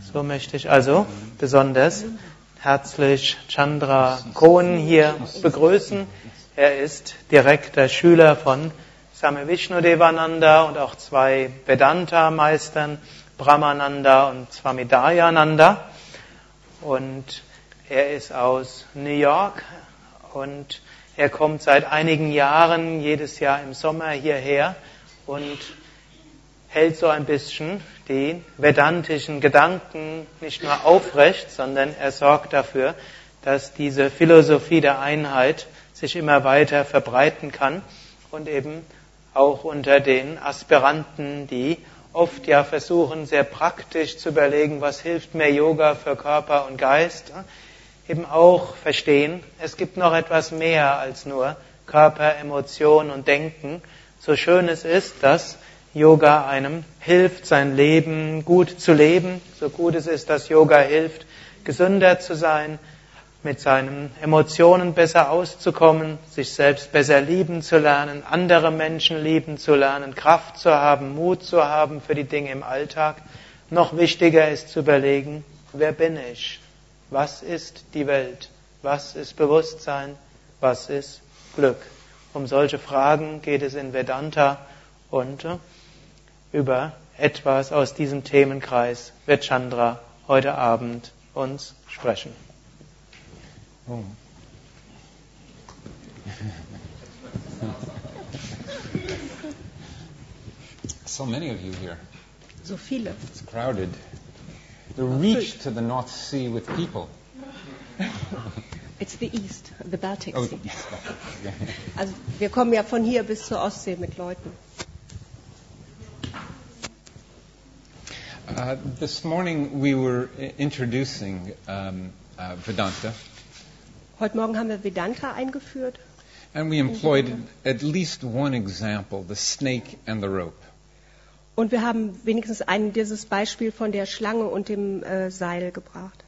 So möchte ich also besonders herzlich Chandra Kohn hier begrüßen. Er ist direkter Schüler von Same Vishnu Devananda und auch zwei Vedanta-Meistern, Brahmananda und Swami Dayananda. Und er ist aus New York und er kommt seit einigen Jahren jedes Jahr im Sommer hierher und hält so ein bisschen die vedantischen Gedanken nicht nur aufrecht, sondern er sorgt dafür, dass diese Philosophie der Einheit sich immer weiter verbreiten kann und eben auch unter den Aspiranten, die oft ja versuchen, sehr praktisch zu überlegen, was hilft mir Yoga für Körper und Geist, eben auch verstehen, es gibt noch etwas mehr als nur Körper, Emotion und Denken. So schön es ist, dass Yoga einem hilft, sein Leben gut zu leben, so gut es ist, dass Yoga hilft, gesünder zu sein, mit seinen Emotionen besser auszukommen, sich selbst besser lieben zu lernen, andere Menschen lieben zu lernen, Kraft zu haben, Mut zu haben für die Dinge im Alltag. Noch wichtiger ist zu überlegen, wer bin ich? Was ist die Welt? Was ist Bewusstsein? Was ist Glück? Um solche Fragen geht es in Vedanta und über etwas aus diesem Themenkreis wird Chandra heute Abend uns sprechen. Oh. So many of you here. So viele. It's crowded. The reach to the North Sea with people. It's the east, the Baltic Oh, Sea. Also wir kommen ja von hier bis zur Ostsee mit Leuten. Uh, this morning we were introducing um, uh, Vedanta, Heute Morgen haben wir Vedanta eingeführt and we employed at least one example the snake and the rope. und wir haben wenigstens ein dieses Beispiel von der Schlange und dem äh, Seil gebracht.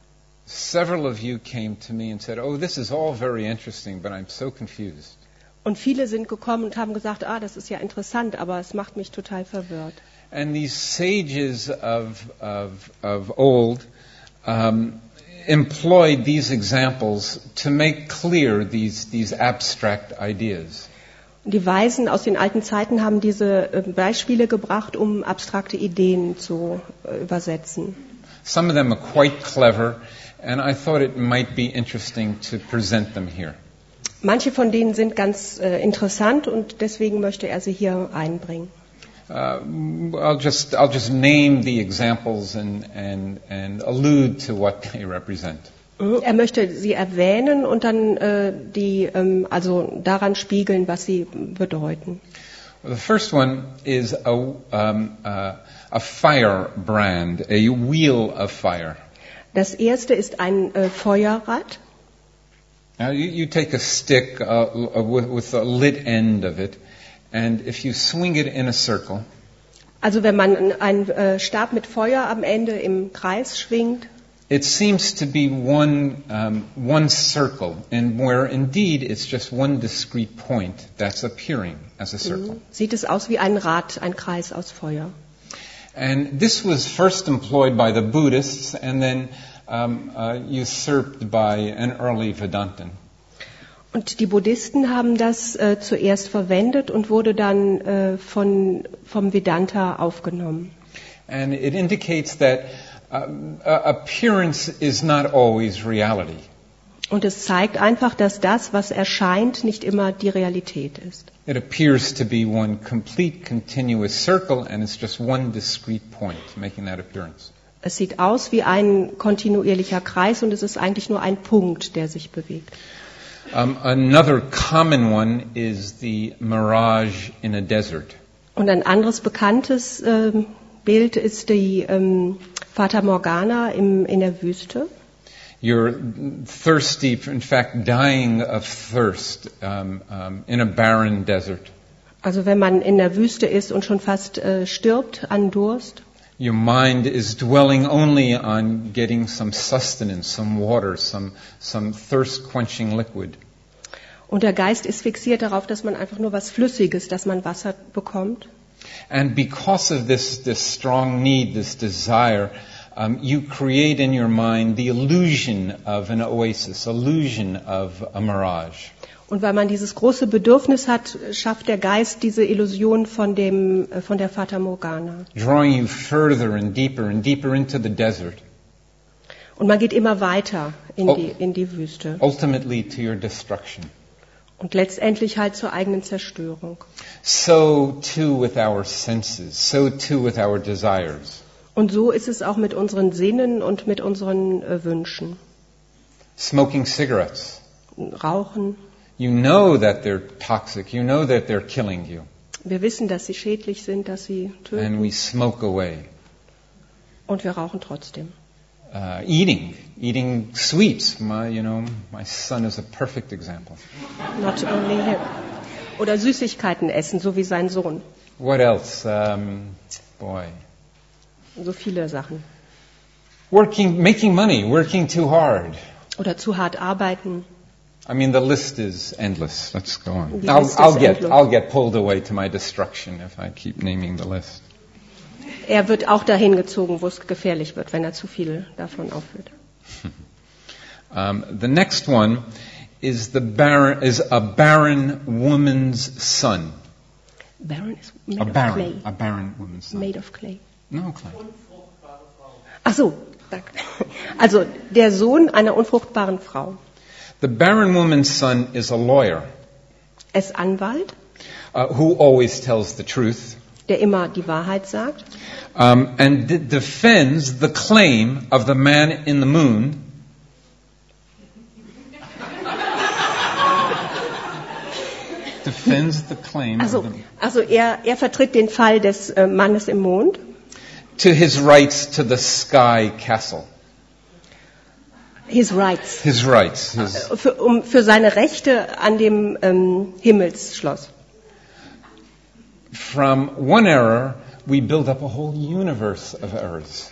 Several of you came to me and said, Oh, this is all very interesting, but I'm so confused. Und viele sind gekommen und haben gesagt, ah, das ist ja interessant, aber es macht mich total verwirrt. And these sages of, of, of old um, employed these examples to make clear these, these abstract ideas. Die Weisen aus den alten Zeiten haben diese äh, Beispiele gebracht, um abstrakte Ideen zu äh, übersetzen. Some of them are quite clever, and I thought it might be interesting to present them here. Manche von denen sind ganz äh, interessant und deswegen möchte er sie hier einbringen. Uh, I'll just I'll just name the examples and and and allude to what they represent. Er möchte sie erwähnen und dann äh, die, ähm, also daran spiegeln, was sie bedeuten. The first one is a um, uh, a firebrand, a wheel of fire. Das erste ist ein äh, Feuerrad. Now you, you take a stick uh, with, with a lit end of it, and if you swing it in a circle, Also wenn man einen äh, Stab mit Feuer am Ende im Kreis schwingt, it seems to be one um, one circle, and where indeed it's just one discrete point that's appearing as a circle. sieht es aus wie ein Rad, ein Kreis aus Feuer. And this was first employed by the Buddhists and then um, uh, usurped by an early Vedantin. Und die Buddhisten haben das äh, zuerst verwendet und wurde dann äh, von, vom Vedanta aufgenommen. And it indicates that um, uh, appearance is not always reality. Und es zeigt einfach, dass das, was erscheint, nicht immer die Realität ist. It appears to be one complete continuous circle and it's just one discrete point making that appearance. Es sieht aus wie ein kontinuierlicher Kreis und es ist eigentlich nur ein Punkt, der sich bewegt. Um, another common one is the mirage in a desert. Und ein anderes bekanntes ähm, Bild ist die ähm, Fata Morgana im, in der Wüste. You're thirsty, in fact, dying of thirst um, um, in a barren desert. Also wenn man in der Wüste ist und schon fast äh, stirbt an Durst. Your mind is dwelling only on getting some sustenance, some water, some, some thirst quenching liquid. Und der Geist ist fixiert darauf, dass man einfach nur was Flüssiges, dass man Wasser bekommt. And because of this, this strong need, this desire, um, you create in your mind the illusion of an oasis, illusion of a mirage. Und weil man dieses große Bedürfnis hat, schafft der Geist diese Illusion von, dem, äh, von der Fata Morgana. drawing you further and deeper and deeper into the desert, Und man geht immer weiter in, Oh. die, in die Wüste. ultimately to your destruction. Und letztendlich halt zur eigenen Zerstörung. So too with our senses, so too with our desires. Und so ist es auch mit unseren Sinnen und mit unseren äh, Wünschen. Smoking cigarettes. Rauchen. You know that they're toxic, you know that they're killing you, Wir wissen, dass sie schädlich sind, dass sie and töten. we smoke away. Und wir rauchen trotzdem. Uh, eating, eating sweets. My, you know, my son is a perfect example. Not only him. Oder Süßigkeiten essen, so wie sein Sohn. What else? Um, boy, So viele Sachen. working, making money, working too hard. Oder zu hart arbeiten. I mean, the list is endless. Let's go on. Die I'll, I'll get, endlos. I'll get pulled away to my destruction if I keep naming the list. Er wird auch dahin gezogen, wo es gefährlich wird, wenn er zu viel davon aufhört. Um, the next one is the barren, is a barren woman's son. Baron is A made of barren, clay. a barren woman's son. Made of clay. No clay. Ach so, danke. Also der Sohn einer unfruchtbaren Frau. The barren woman's son is a lawyer Er ist Anwalt, uh, who always tells the truth. Der immer die Wahrheit sagt. Um, and d- defends the claim of the man in the moon. Defends the claim of Also, the, also er, er vertritt den Fall des äh, Mannes im Mond. To his rights to the sky castle. His rights, His rights. His, für, um, für seine Rechte an dem ähm, Himmelsschloss. from one error, we build up a whole universe of errors.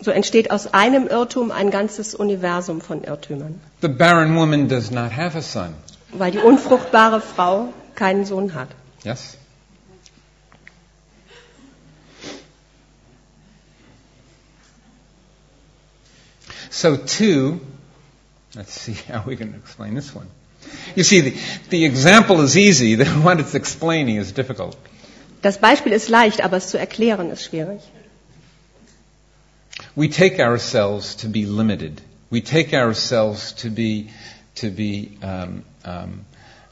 So entsteht aus einem Irrtum ein ganzes Universum von Irrtümern, The barren woman does not have a son. weil die unfruchtbare Frau keinen Sohn hat. Yes? So, two, let's see how we can explain this one. You see, the, the example is easy, the what it's explaining is difficult. Das Beispiel ist leicht, aber es zu erklären ist schwierig. We take ourselves to be limited. We take ourselves to be, to be um, um,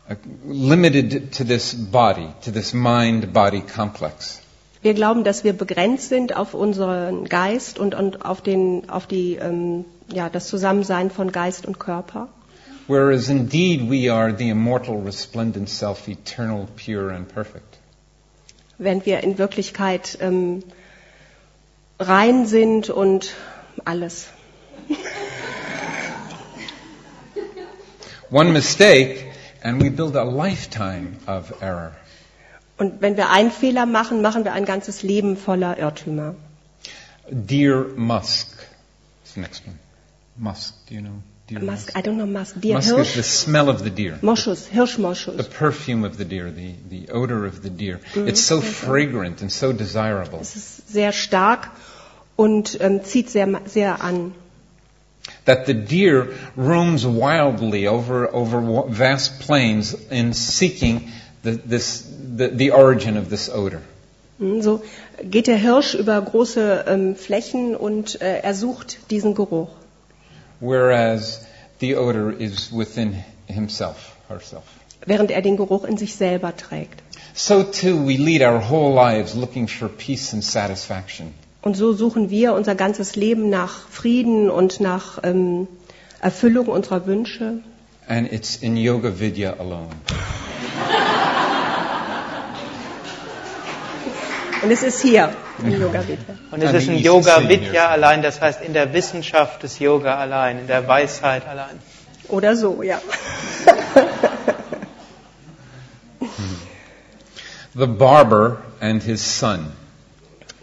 uh, limited to this body, to this mind-body complex. Wir glauben, dass wir begrenzt sind auf unseren Geist und, und auf, den, auf die, ähm, ja, das Zusammensein von Geist und Körper. Whereas indeed we are the immortal, resplendent self, eternal, pure, and perfect. Während wir in Wirklichkeit ähm, rein sind und alles. One mistake, and we build a lifetime of error. Und wenn wir einen Fehler machen, machen wir ein ganzes Leben voller Irrtümer. Dear Musk. Next one? Musk, do you know? Deer Musk, I don't know Musk. Deer, Musk is the smell of the deer. Moschus, The perfume of the deer, the, the odor of the deer. It's so fragrant and so desirable. Es ist sehr stark und ähm, zieht sehr, sehr an. that the deer roams wildly over, over vast plains in seeking the, this, the, the origin of this odor. Hm, So geht der Hirsch über große ähm, Flächen und äh, er sucht diesen Geruch. Whereas the odor is within himself, herself. während er den Geruch in sich selber trägt. So too, we lead our whole lives looking for peace and satisfaction. Und so suchen wir unser ganzes Leben nach Frieden und nach ähm, Erfüllung unserer Wünsche. And it's in Yoga Vidya alone. Und es ist hier im Yoga Vidya. Und es ist ein Yoga. Vidya allein, das heißt in der Wissenschaft des Yoga allein, in der Weisheit allein. Oder so, ja. The barber and his son.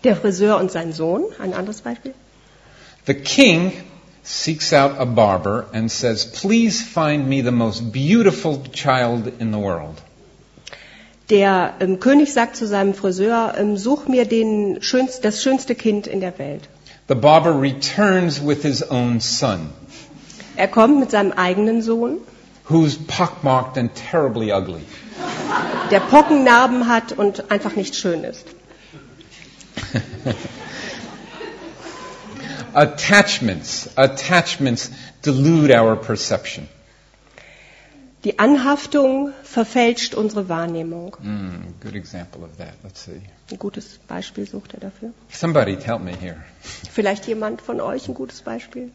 Der Friseur und sein Sohn, ein anderes Beispiel. The king seeks out a barber and says, Please find me the most beautiful child in the world. Der ähm, König sagt zu seinem Friseur, ähm, such mir den schönst, das schönste Kind in der Welt. The barber returns with his own son, Er kommt mit seinem eigenen Sohn, who's pockmarked and terribly ugly. der Pockennarben hat und einfach nicht schön ist. Attachments, attachments delude our perception. Die Anhaftung verfälscht unsere Wahrnehmung. Mm, good example of that. Let's see. Ein gutes Beispiel sucht er dafür. Somebody help me here. Vielleicht jemand von euch ein gutes Beispiel?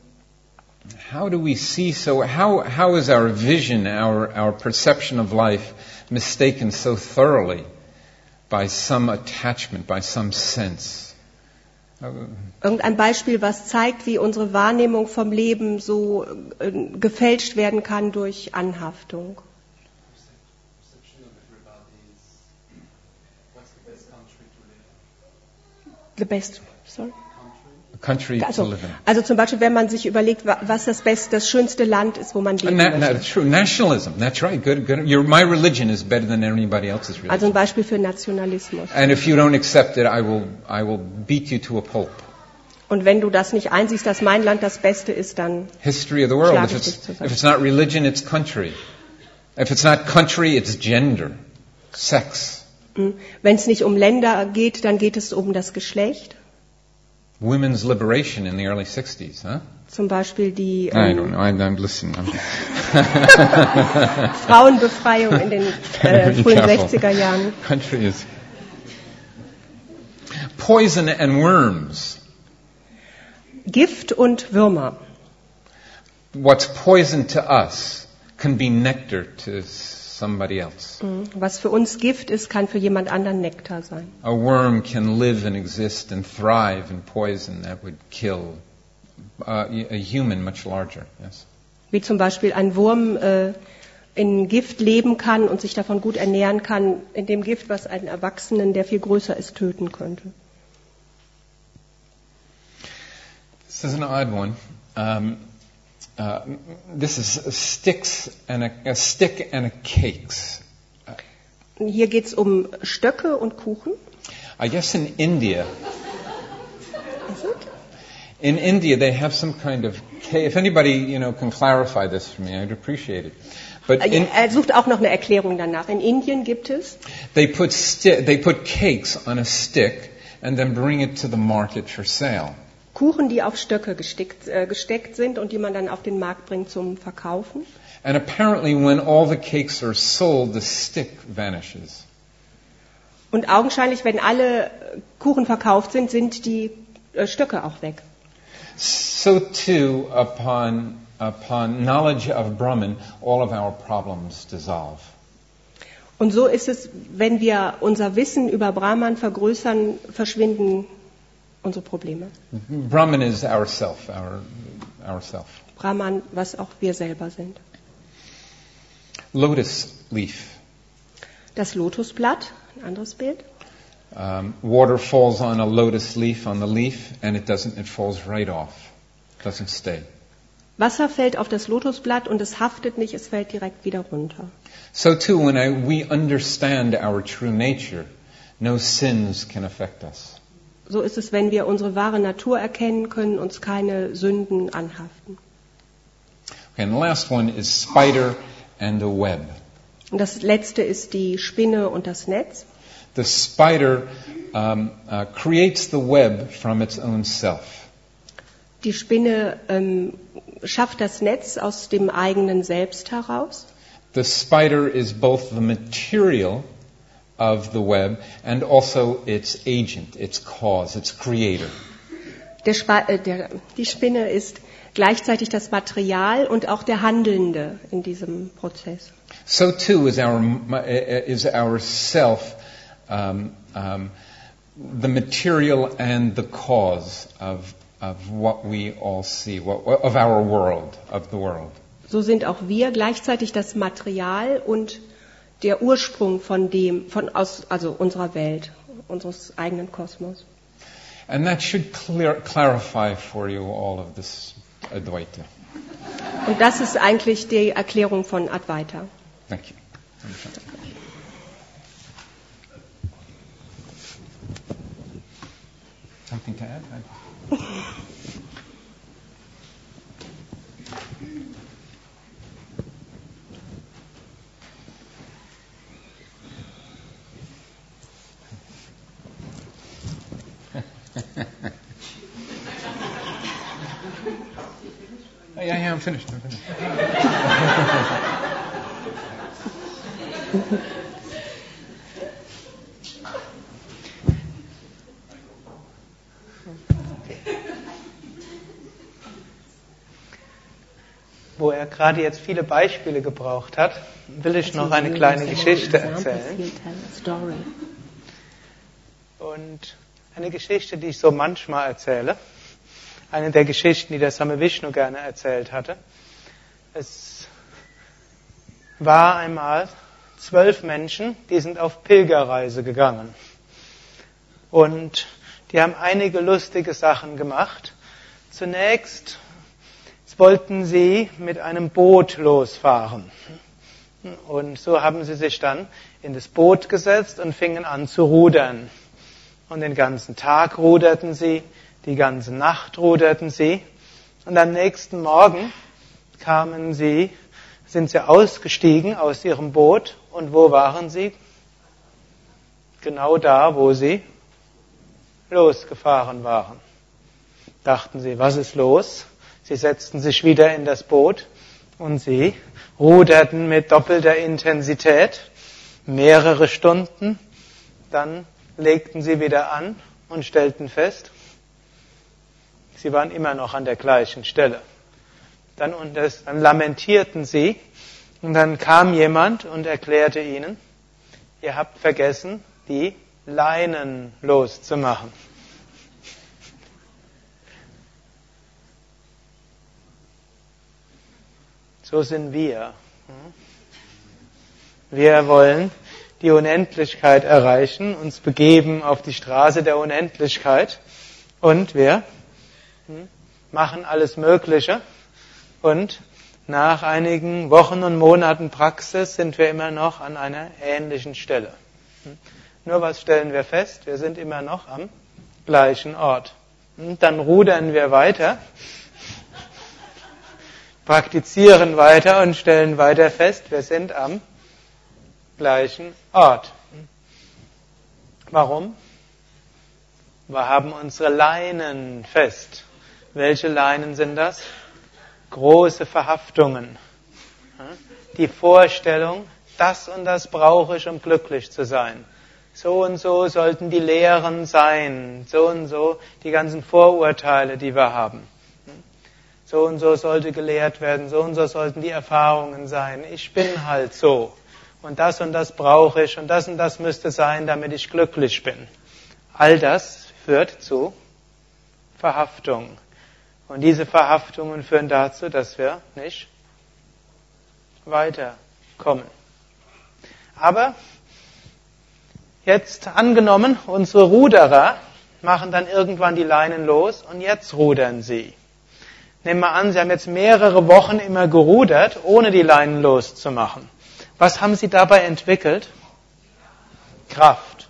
How do we see so? How, how is our vision, our, our perception of life mistaken so thoroughly by some attachment, by some sense? Irgendein Beispiel, was zeigt, wie unsere Wahrnehmung vom Leben so äh, gefälscht werden kann durch Anhaftung. The best, sorry. Country a country to Also, live in. also zum Beispiel, wenn man sich überlegt, wa- was das beste, das schönste Land ist, wo man leben Na, na, true. Nationalism. That's right. Good, good. Your, my religion is better than anybody else's religion. Also ein Beispiel für Nationalismus. And if you don't accept it, I will, I will beat you to a pulp. Und wenn du das nicht einsiehst, dass mein Land das Beste ist, dann History of the world. If it's, if it's not religion, it's country. If it's not country, it's gender, sex, wenn es nicht um Länder geht, dann geht es um das Geschlecht. Women's liberation in the early 60s, huh? Zum Beispiel die I don't ähm, know. I'm, I'm listening. I'm Frauenbefreiung in den äh, frühen careful. 60er Jahren. country is poison and worms. Gift und Würmer. What's poison to us can be nectar to somebody else. Mhm. Was für uns Gift ist, kann für jemand anderen Nektar sein. A worm can live and exist and thrive in poison that would kill uh, a human much larger. Yes. Wie zum Beispiel ein Wurm äh, in Gift leben kann und sich davon gut ernähren kann, in dem Gift, was einen Erwachsenen, der viel größer ist, töten könnte. This is an odd one. Um, uh, this is sticks and a, a stick and a cakes. Hier geht es um Stöcke und Kuchen. I guess in India, Is it? in India they have some kind of cake. If anybody you know can clarify this for me, I'd appreciate it. But in, Er sucht auch noch eine Erklärung danach. In Indien gibt es they put sti- they put cakes on a stick and then bring it to the market for sale. Kuchen, die auf Stöcke gestickt, äh, gesteckt sind und die man dann auf den Markt bringt zum Verkaufen. And apparently, when all the cakes are sold, the stick vanishes. Und augenscheinlich, wenn alle äh, Kuchen verkauft sind, sind die äh, Stöcke auch weg. So too, upon upon knowledge of Brahman, all of our problems dissolve. Und so ist es, wenn wir unser Wissen über Brahman vergrößern, verschwinden unsere Probleme. Brahman is ourself, our ourself. Brahman, was auch wir selber sind. Lotus leaf. Das Lotusblatt, ein anderes Bild. Um, water falls on a lotus leaf on the leaf, and it doesn't. It falls right off. Doesn't stay. Wasser fällt auf das Lotusblatt und es haftet nicht, es fällt direkt wieder runter. So too, when I, we understand our true nature, no sins can affect us. So ist es, wenn wir unsere wahre Natur erkennen, können uns keine Sünden anhaften. Okay, and the last one is spider and a web. Und das letzte ist die Spinne und das Netz. The spider um, uh, creates the web from its own self. Die Spinne ähm, schafft das Netz aus dem eigenen Selbst heraus. The spider is both the material of the web and also its agent, its cause, its creator. Der Spa äh, der, die Spinne ist gleichzeitig das Material und auch der Handelnde in diesem Prozess. So too is our is our self um, um, the material and the cause of of what we all see, what, of our world, of the world. So sind auch wir gleichzeitig das Material und der Ursprung von dem, von aus, also unserer Welt, unseres eigenen Kosmos. And that should clear, clarify for you all of this Advaita. Und das ist eigentlich die Erklärung von Advaita. Thank you. Something to add? yeah, yeah, I'm finished. I'm finished. Wo er gerade jetzt viele Beispiele gebraucht hat, will ich noch eine kleine Geschichte erzählen. Eine Geschichte, die ich so manchmal erzähle. Eine der Geschichten, die der Same Vishnu gerne erzählt hatte. Es war einmal zwölf Menschen, die sind auf Pilgerreise gegangen. Und die haben einige lustige Sachen gemacht. Zunächst wollten sie mit einem Boot losfahren. Und so haben sie sich dann in das Boot gesetzt und fingen an zu rudern. Und den ganzen Tag ruderten sie, die ganze Nacht ruderten sie. Und am nächsten Morgen kamen sie, sind sie ausgestiegen aus ihrem Boot. Und wo waren sie? Genau da, wo sie losgefahren waren. Dachten sie, was ist los? Sie setzten sich wieder in das Boot und sie ruderten mit doppelter Intensität mehrere Stunden. Dann legten sie wieder an und stellten fest, sie waren immer noch an der gleichen Stelle. Dann, das, dann lamentierten sie und dann kam jemand und erklärte ihnen, ihr habt vergessen, die Leinen loszumachen. So sind wir. Wir wollen die Unendlichkeit erreichen, uns begeben auf die Straße der Unendlichkeit und wir machen alles Mögliche und nach einigen Wochen und Monaten Praxis sind wir immer noch an einer ähnlichen Stelle. Nur was stellen wir fest? Wir sind immer noch am gleichen Ort. Und dann rudern wir weiter, praktizieren weiter und stellen weiter fest, wir sind am gleichen Ort. Warum? Wir haben unsere Leinen fest. Welche Leinen sind das? Große Verhaftungen. Die Vorstellung, das und das brauche ich, um glücklich zu sein. So und so sollten die Lehren sein. So und so die ganzen Vorurteile, die wir haben. So und so sollte gelehrt werden. So und so sollten die Erfahrungen sein. Ich bin halt so und das und das brauche ich und das und das müsste sein, damit ich glücklich bin. All das führt zu Verhaftung. Und diese Verhaftungen führen dazu, dass wir nicht weiterkommen. Aber jetzt angenommen, unsere Ruderer machen dann irgendwann die Leinen los und jetzt rudern sie. Nehmen wir an, sie haben jetzt mehrere Wochen immer gerudert, ohne die Leinen loszumachen. Was haben sie dabei entwickelt? Kraft.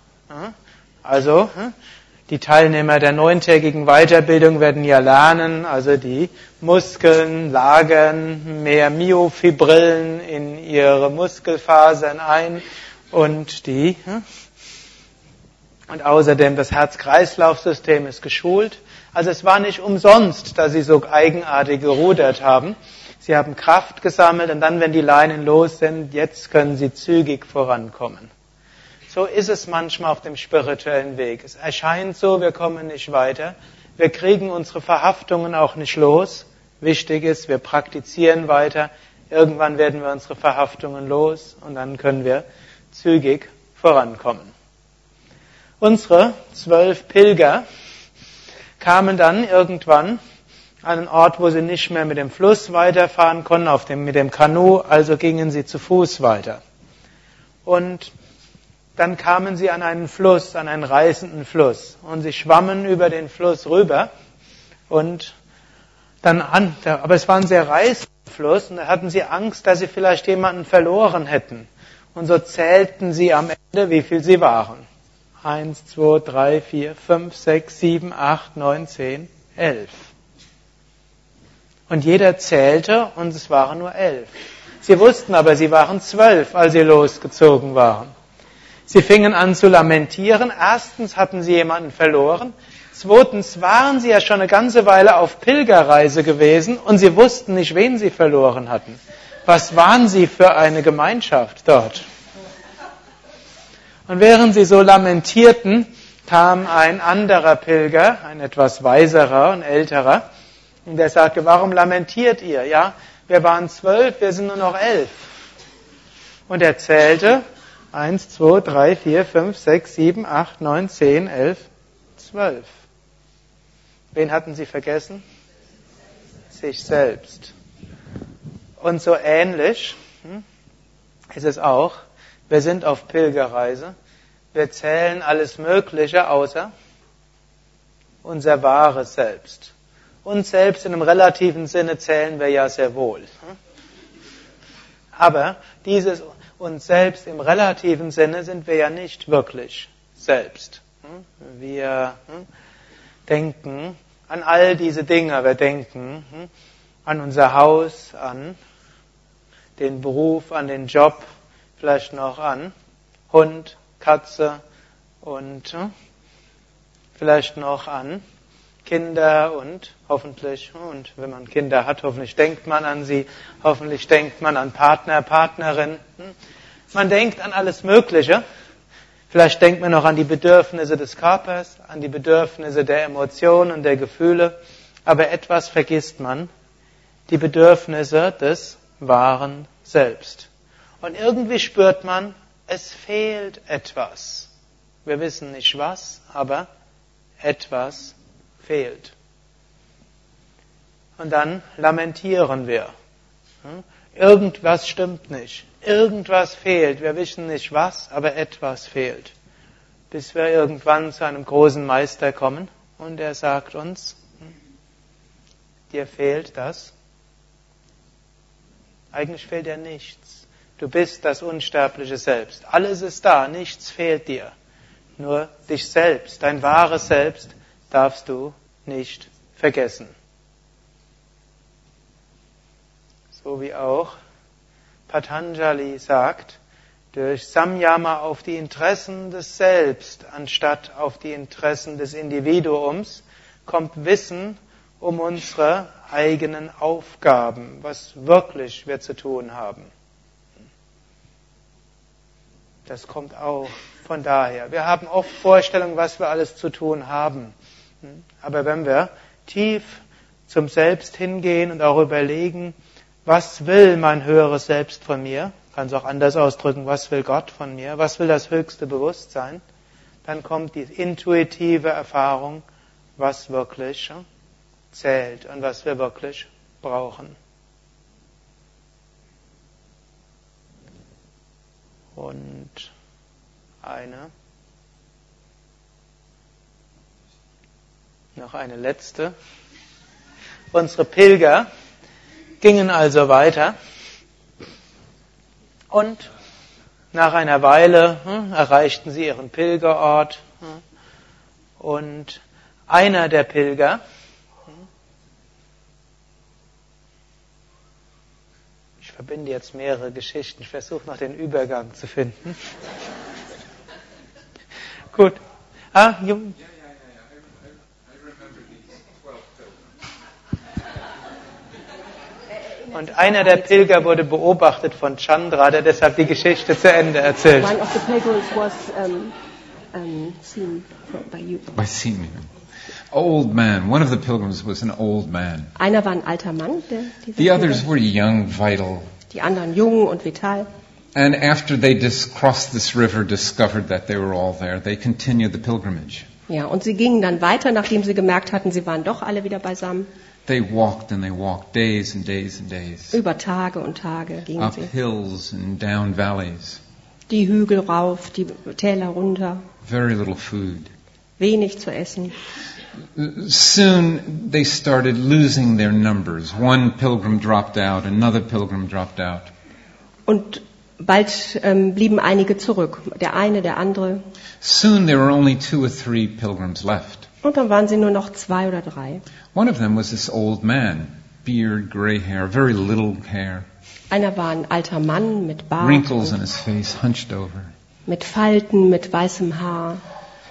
Also, die Teilnehmer der neuntägigen Weiterbildung werden ja lernen, also die Muskeln lagern mehr Myofibrillen in ihre Muskelfasern ein und die, und außerdem das Herz-Kreislauf-System ist geschult. Also es war nicht umsonst, dass sie so eigenartig gerudert haben. Sie haben Kraft gesammelt und dann, wenn die Leinen los sind, jetzt können sie zügig vorankommen. So ist es manchmal auf dem spirituellen Weg. Es erscheint so, wir kommen nicht weiter. Wir kriegen unsere Verhaftungen auch nicht los. Wichtig ist, wir praktizieren weiter. Irgendwann werden wir unsere Verhaftungen los und dann können wir zügig vorankommen. Unsere zwölf Pilger kamen dann irgendwann einen Ort, wo sie nicht mehr mit dem Fluss weiterfahren konnten, auf dem, mit dem Kanu, also gingen sie zu Fuß weiter. Und dann kamen sie an einen Fluss, an einen reißenden Fluss. Und sie schwammen über den Fluss rüber. Und dann an, aber es war ein sehr reißender Fluss und da hatten sie Angst, dass sie vielleicht jemanden verloren hätten. Und so zählten sie am Ende, wie viel sie waren. Eins, zwei, drei, vier, fünf, sechs, sieben, acht, neun, zehn, elf. Und jeder zählte und es waren nur elf. Sie wussten aber, sie waren zwölf, als sie losgezogen waren. Sie fingen an zu lamentieren. Erstens hatten sie jemanden verloren. Zweitens waren sie ja schon eine ganze Weile auf Pilgerreise gewesen und sie wussten nicht, wen sie verloren hatten. Was waren sie für eine Gemeinschaft dort? Und während sie so lamentierten, kam ein anderer Pilger, ein etwas weiserer und älterer, und der sagte, warum lamentiert ihr? Ja, wir waren zwölf, wir sind nur noch elf. Und er zählte, eins, zwei, drei, vier, fünf, sechs, sieben, acht, neun, zehn, elf, zwölf. Wen hatten sie vergessen? Sich selbst. Und so ähnlich hm, ist es auch, wir sind auf Pilgerreise, wir zählen alles Mögliche außer unser wahres Selbst. Uns selbst in einem relativen Sinne zählen wir ja sehr wohl. Aber dieses uns selbst im relativen Sinne sind wir ja nicht wirklich selbst. Wir denken an all diese Dinge. Wir denken an unser Haus, an den Beruf, an den Job, vielleicht noch an Hund, Katze und vielleicht noch an Kinder und hoffentlich, und wenn man Kinder hat, hoffentlich denkt man an sie, hoffentlich denkt man an Partner, Partnerin. Hm. Man denkt an alles Mögliche. Vielleicht denkt man noch an die Bedürfnisse des Körpers, an die Bedürfnisse der Emotionen und der Gefühle, aber etwas vergisst man, die Bedürfnisse des wahren Selbst. Und irgendwie spürt man, es fehlt etwas. Wir wissen nicht was, aber etwas fehlt. Und dann lamentieren wir. Hm? Irgendwas stimmt nicht. Irgendwas fehlt. Wir wissen nicht was, aber etwas fehlt. Bis wir irgendwann zu einem großen Meister kommen und er sagt uns, hm, dir fehlt das eigentlich fehlt dir nichts. Du bist das unsterbliche Selbst. Alles ist da, nichts fehlt dir. Nur dich selbst, dein wahres Selbst, darfst du nicht vergessen. So wie auch Patanjali sagt, durch Samyama auf die Interessen des Selbst anstatt auf die Interessen des Individuums kommt Wissen um unsere eigenen Aufgaben, was wirklich wir zu tun haben. Das kommt auch von daher. Wir haben oft Vorstellungen, was wir alles zu tun haben. Aber wenn wir tief zum Selbst hingehen und auch überlegen, was will mein höheres Selbst von mir, kann es auch anders ausdrücken, was will Gott von mir, was will das höchste Bewusstsein, dann kommt die intuitive Erfahrung, was wirklich zählt und was wir wirklich brauchen. Und eine, noch eine letzte. Unsere Pilger gingen also weiter und nach einer Weile hm, erreichten sie ihren Pilgerort hm, und einer der Pilger, verbinde jetzt mehrere Geschichten. Ich versuche noch den Übergang zu finden. Gut. Ah, Und einer der Pilger wurde beobachtet von Chandra, der deshalb die Geschichte zu Ende erzählt. One of the pilgrims was um, um, seen by you. By seeing me. Old man. One of the pilgrims was an old man. Einer war ein alter Mann, der The others Pilger. were young, vital. die anderen jung und vital. And after they dis- crossed this river, discovered that they were all there, they continued the pilgrimage. Ja, und sie gingen dann weiter, nachdem sie gemerkt hatten, sie waren doch alle wieder beisammen. They walked and they walked days and days and days. Über Tage und Tage gingen Up sie. hills and down valleys. Die Hügel rauf, die Täler runter, Very little food. wenig zu essen. Soon they started losing their numbers. One pilgrim dropped out, another pilgrim dropped out. Und bald ähm, blieben einige zurück. Der eine, der andere. Soon there were only two or three pilgrims left. Und dann waren sie nur noch zwei oder drei. One of them was this old man, beard, gray hair, very little hair, Einer war ein alter Mann mit Bart, wrinkles in his face, hunched over. mit Falten, mit weißem Haar.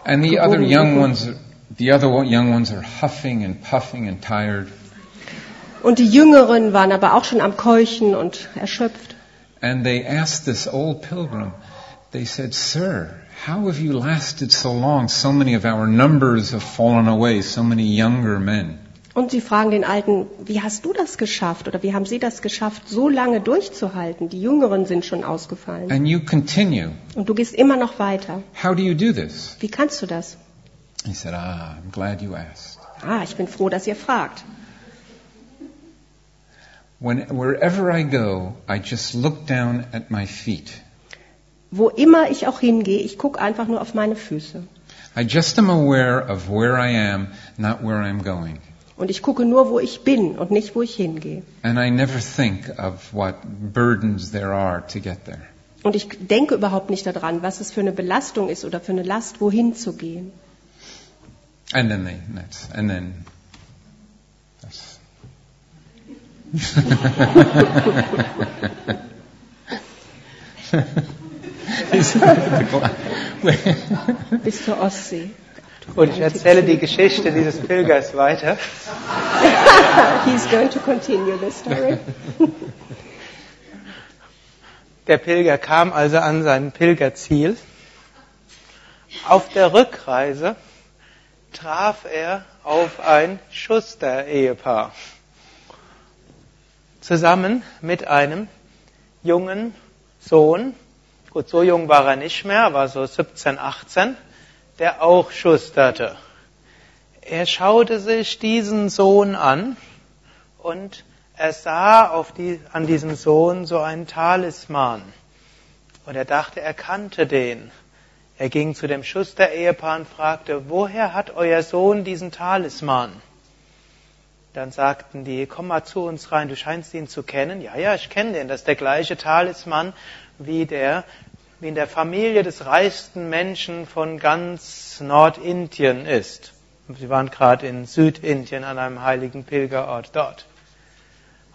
And the other young ones, the other young ones are huffing and puffing and tired. Und die Jüngeren waren aber auch schon am Keuchen und erschöpft. And they asked this old pilgrim, they said, Sir, how have you lasted so long? So many of our numbers have fallen away, so many younger men. Und sie fragen den Alten, wie hast du das geschafft oder wie haben sie das geschafft, so lange durchzuhalten? Die Jüngeren sind schon ausgefallen. And you continue. Und du gehst immer noch weiter. How do you do this? Wie kannst du das? He said, Ah, I'm glad you asked. Ah, ich bin froh, dass ihr fragt. When, wherever I go, I just look down at my feet. Wo immer ich auch hingehe, ich gucke einfach nur auf meine Füße. I just am aware of where I am, not where I'm going. Und ich gucke nur, wo ich bin und nicht, wo ich hingehe. And I never think of what burdens there are to get there. Und ich denke überhaupt nicht daran, was es für eine Belastung ist oder für eine Last, wohin zu gehen. And then they, and then, that's. Bis zur Ostsee. Und ich erzähle die Geschichte dieses Pilgers weiter. He's going to continue the story. Der Pilger kam also an sein Pilgerziel. Auf der Rückreise traf er auf ein Schuster-Ehepaar. Zusammen mit einem jungen Sohn. Gut, so jung war er nicht mehr, war so 17, 18, der auch schusterte. Er schaute sich diesen Sohn an und er sah auf die, an diesem Sohn so einen Talisman. Und er dachte, er kannte den. Er ging zu dem Schuster-Ehepaar und fragte, woher hat euer Sohn diesen Talisman? Dann sagten die, komm mal zu uns rein, du scheinst ihn zu kennen. Ja, ja, ich kenne den. Das ist der gleiche Talisman wie der, wie in der Familie des reichsten Menschen von ganz Nordindien ist. Sie waren gerade in Südindien an einem heiligen Pilgerort dort.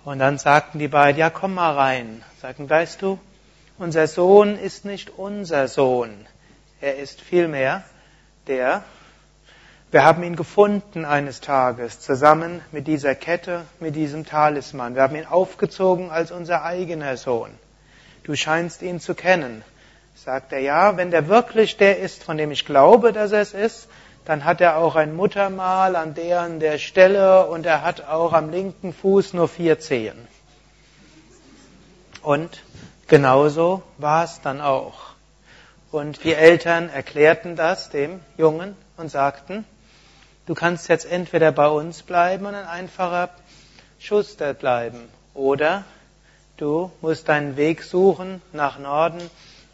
Und dann sagten die beiden, ja, komm mal rein. Sagten, weißt du, unser Sohn ist nicht unser Sohn. Er ist vielmehr der, wir haben ihn gefunden eines Tages, zusammen mit dieser Kette, mit diesem Talisman. Wir haben ihn aufgezogen als unser eigener Sohn. Du scheinst ihn zu kennen. Sagt er, ja, wenn der wirklich der ist, von dem ich glaube, dass er es ist, dann hat er auch ein Muttermal an der an der Stelle und er hat auch am linken Fuß nur vier Zehen. Und genauso war es dann auch. Und die Eltern erklärten das dem Jungen und sagten, du kannst jetzt entweder bei uns bleiben und ein einfacher Schuster bleiben, oder du musst deinen Weg suchen nach Norden,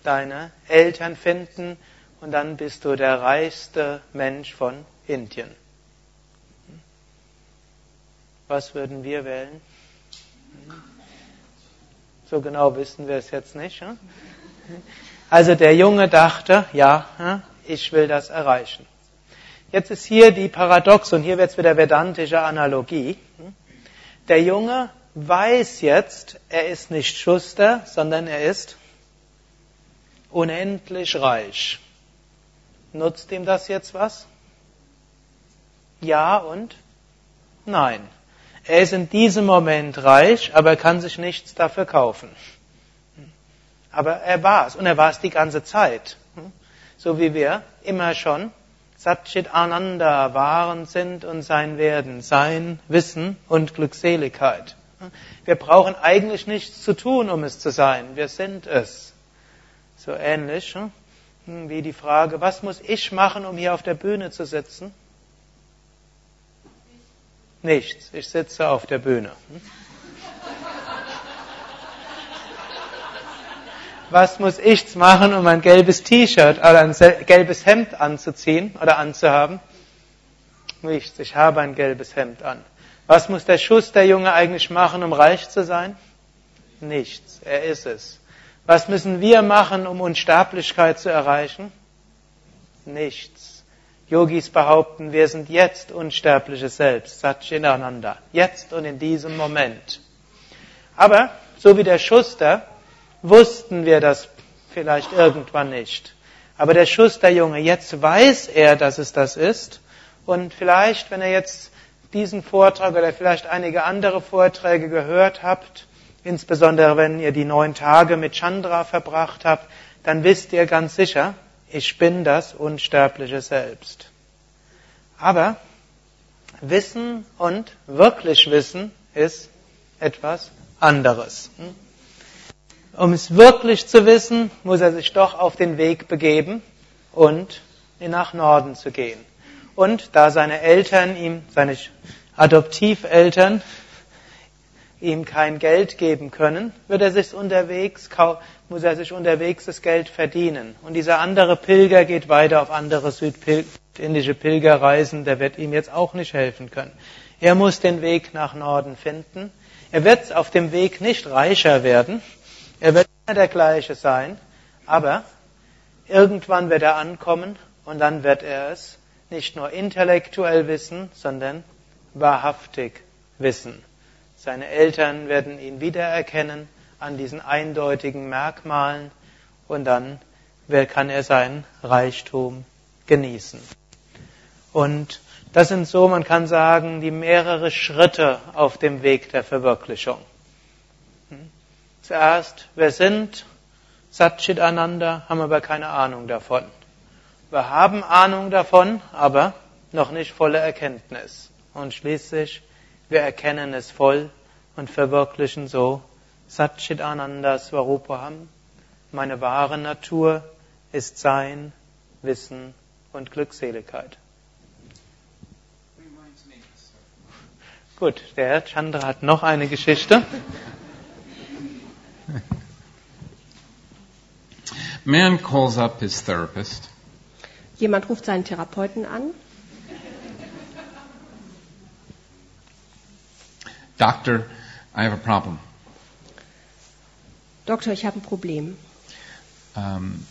deine Eltern finden und dann bist du der reichste Mensch von Indien. Was würden wir wählen? So genau wissen wir es jetzt nicht. Also der Junge dachte, ja, ich will das erreichen. Jetzt ist hier die Paradox und hier wird es wieder vedantische Analogie. Der Junge weiß jetzt, er ist nicht Schuster, sondern er ist unendlich reich. Nutzt ihm das jetzt was? Ja und nein. Er ist in diesem Moment reich, aber er kann sich nichts dafür kaufen. Aber er war es und er war es die ganze Zeit. So wie wir immer schon Satchit Ananda waren, sind und sein werden, sein Wissen und Glückseligkeit. Wir brauchen eigentlich nichts zu tun, um es zu sein. Wir sind es. So ähnlich hm, wie die Frage, was muss ich machen, um hier auf der Bühne zu sitzen? Nichts. Ich sitze auf der Bühne. Hm? Was muss ich machen, um ein gelbes T-Shirt oder ein gelbes Hemd anzuziehen oder anzuhaben? Nichts. Ich habe ein gelbes Hemd an. Was muss der Schusterjunge eigentlich machen, um reich zu sein? Nichts. Er ist es. Was müssen wir machen, um Unsterblichkeit zu erreichen? Nichts. Yogis behaupten, wir sind jetzt unsterbliches Selbst, Satchitananda, jetzt und in diesem Moment. Aber, so wie der Schuster, wussten wir das vielleicht irgendwann nicht. Aber der Schusterjunge, jetzt weiß er, dass es das ist. Und vielleicht, wenn er jetzt diesen Vortrag oder vielleicht einige andere Vorträge gehört habt, insbesondere wenn ihr die neun Tage mit Chandra verbracht habt, dann wisst ihr ganz sicher, ich bin das unsterbliche Selbst. Aber Wissen und wirklich Wissen ist etwas anderes. Um es wirklich zu wissen, muss er sich doch auf den Weg begeben und nach Norden zu gehen. Und da seine Eltern ihm, seine Adoptiveltern, ihm kein Geld geben können, wird er sich unterwegs, muss er sich unterwegs das Geld verdienen. Und dieser andere Pilger geht weiter auf andere südindische Pilgerreisen, der wird ihm jetzt auch nicht helfen können. Er muss den Weg nach Norden finden. Er wird auf dem Weg nicht reicher werden. Er wird immer der gleiche sein. Aber irgendwann wird er ankommen und dann wird er es nicht nur intellektuell wissen, sondern wahrhaftig wissen. Seine Eltern werden ihn wiedererkennen an diesen eindeutigen Merkmalen und dann kann er seinen Reichtum genießen. Und das sind so, man kann sagen, die mehrere Schritte auf dem Weg der Verwirklichung. Hm? Zuerst, wer sind Satchit Ananda, haben aber keine Ahnung davon. Wir haben Ahnung davon, aber noch nicht volle Erkenntnis. Und schließlich, wir erkennen es voll und verwirklichen so Satchit Ananda Swarupaham. Meine wahre Natur ist Sein, Wissen und Glückseligkeit. Gut, der Chandra hat noch eine Geschichte. Man calls up his therapist. Jemand ruft seinen Therapeuten an. Doctor, I have a problem. Doktor, ich habe ein Problem. Um,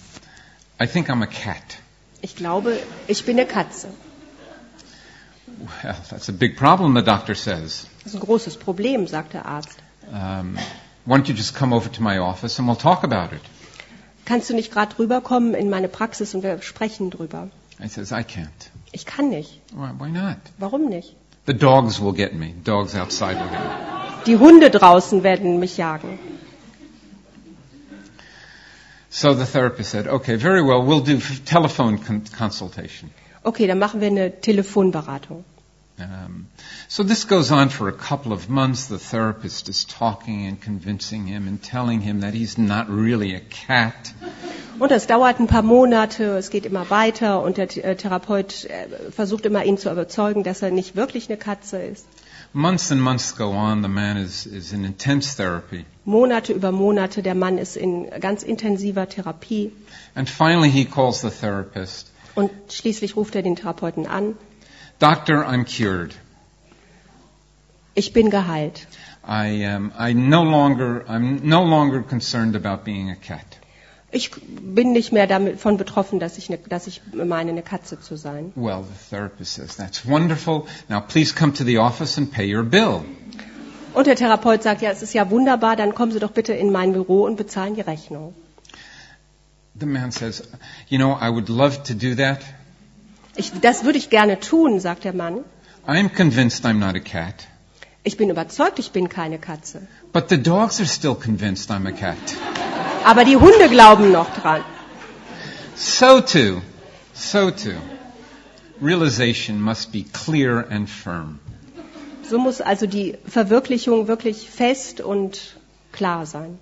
I think I'm a cat. Ich glaube, ich bin eine Katze. Well, that's a big problem, the doctor says. Das ist ein großes Problem, sagt der Arzt. Um, why don't you just come over to my office and we'll talk about it? Kannst du nicht gerade rüberkommen in meine Praxis und wir sprechen drüber? I says, I can't. Ich kann nicht. Why, why not? Warum nicht? The dogs will get me. Dogs outside will get me. Die Hunde draußen werden mich jagen. So the therapist said, okay, very well, we'll do telephone con- consultation. Okay, dann machen wir eine Telefonberatung. Um, so this goes on for a couple of months. The therapist is talking and convincing him and telling him that he's not really a cat. Und das dauert ein paar Monate, es geht immer weiter und der äh, Therapeut äh, versucht immer ihn zu überzeugen, dass er nicht wirklich eine Katze ist. Months and months go on. The man is, is in intense therapy. Monate über Monate, der Mann ist in ganz intensiver Therapie And finally he calls the therapist. und schließlich ruft er den Therapeuten an. Doctor, I'm cured. Ich bin geheilt. I am, I no longer, I'm no longer concerned about being a cat. Ich bin nicht mehr davon betroffen, dass ich, eine, dass ich meine, eine Katze zu sein. Well, the therapist says, that's wonderful. Now please come to the office and pay your bill. Und der Therapeut sagt, ja, es ist ja wunderbar, dann kommen Sie doch bitte in mein Büro und bezahlen die Rechnung. The man says, you know, I would love to do that. Ich, das würde ich gerne tun, sagt der Mann. I'm convinced I'm not a cat. Ich bin überzeugt, ich bin keine Katze. But the dogs are still convinced I'm a cat. Aber die Hunde glauben noch dran. So too, so too, realization must be clear and firm. So muss also die Verwirklichung wirklich fest und klar sein.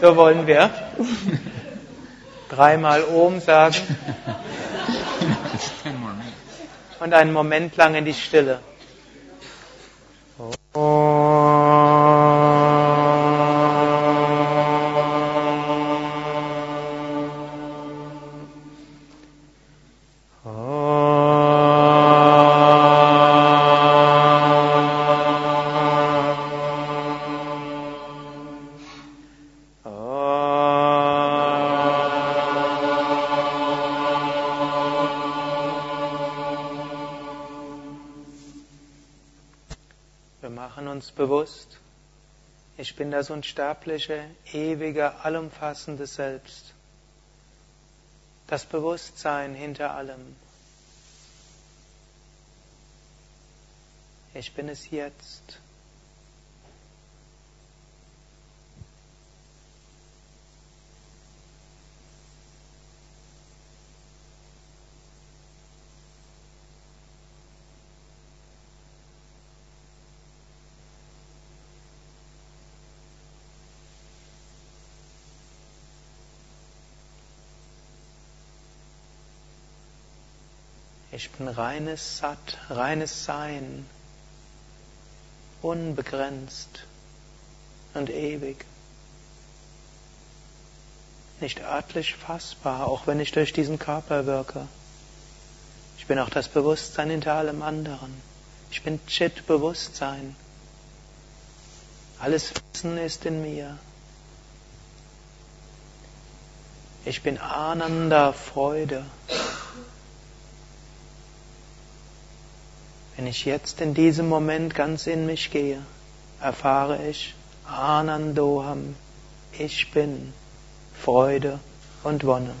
So wollen wir dreimal Om sagen und einen Moment lang in die Stille. machen bewusst, ich bin das unsterbliche, ewige, allumfassende Selbst. Das Bewusstsein hinter allem. Ich bin es jetzt. Ich bin reines Satt, reines Sein, unbegrenzt und ewig. Nicht örtlich fassbar, auch wenn ich durch diesen Körper wirke. Ich bin auch das Bewusstsein hinter allem anderen. Ich bin Chit-Bewusstsein. Alles Wissen ist in mir. Ich bin Ananda Freude. Wenn ich jetzt in diesem Moment ganz in mich gehe, erfahre ich Anandoham, ich bin Freude und Wonne.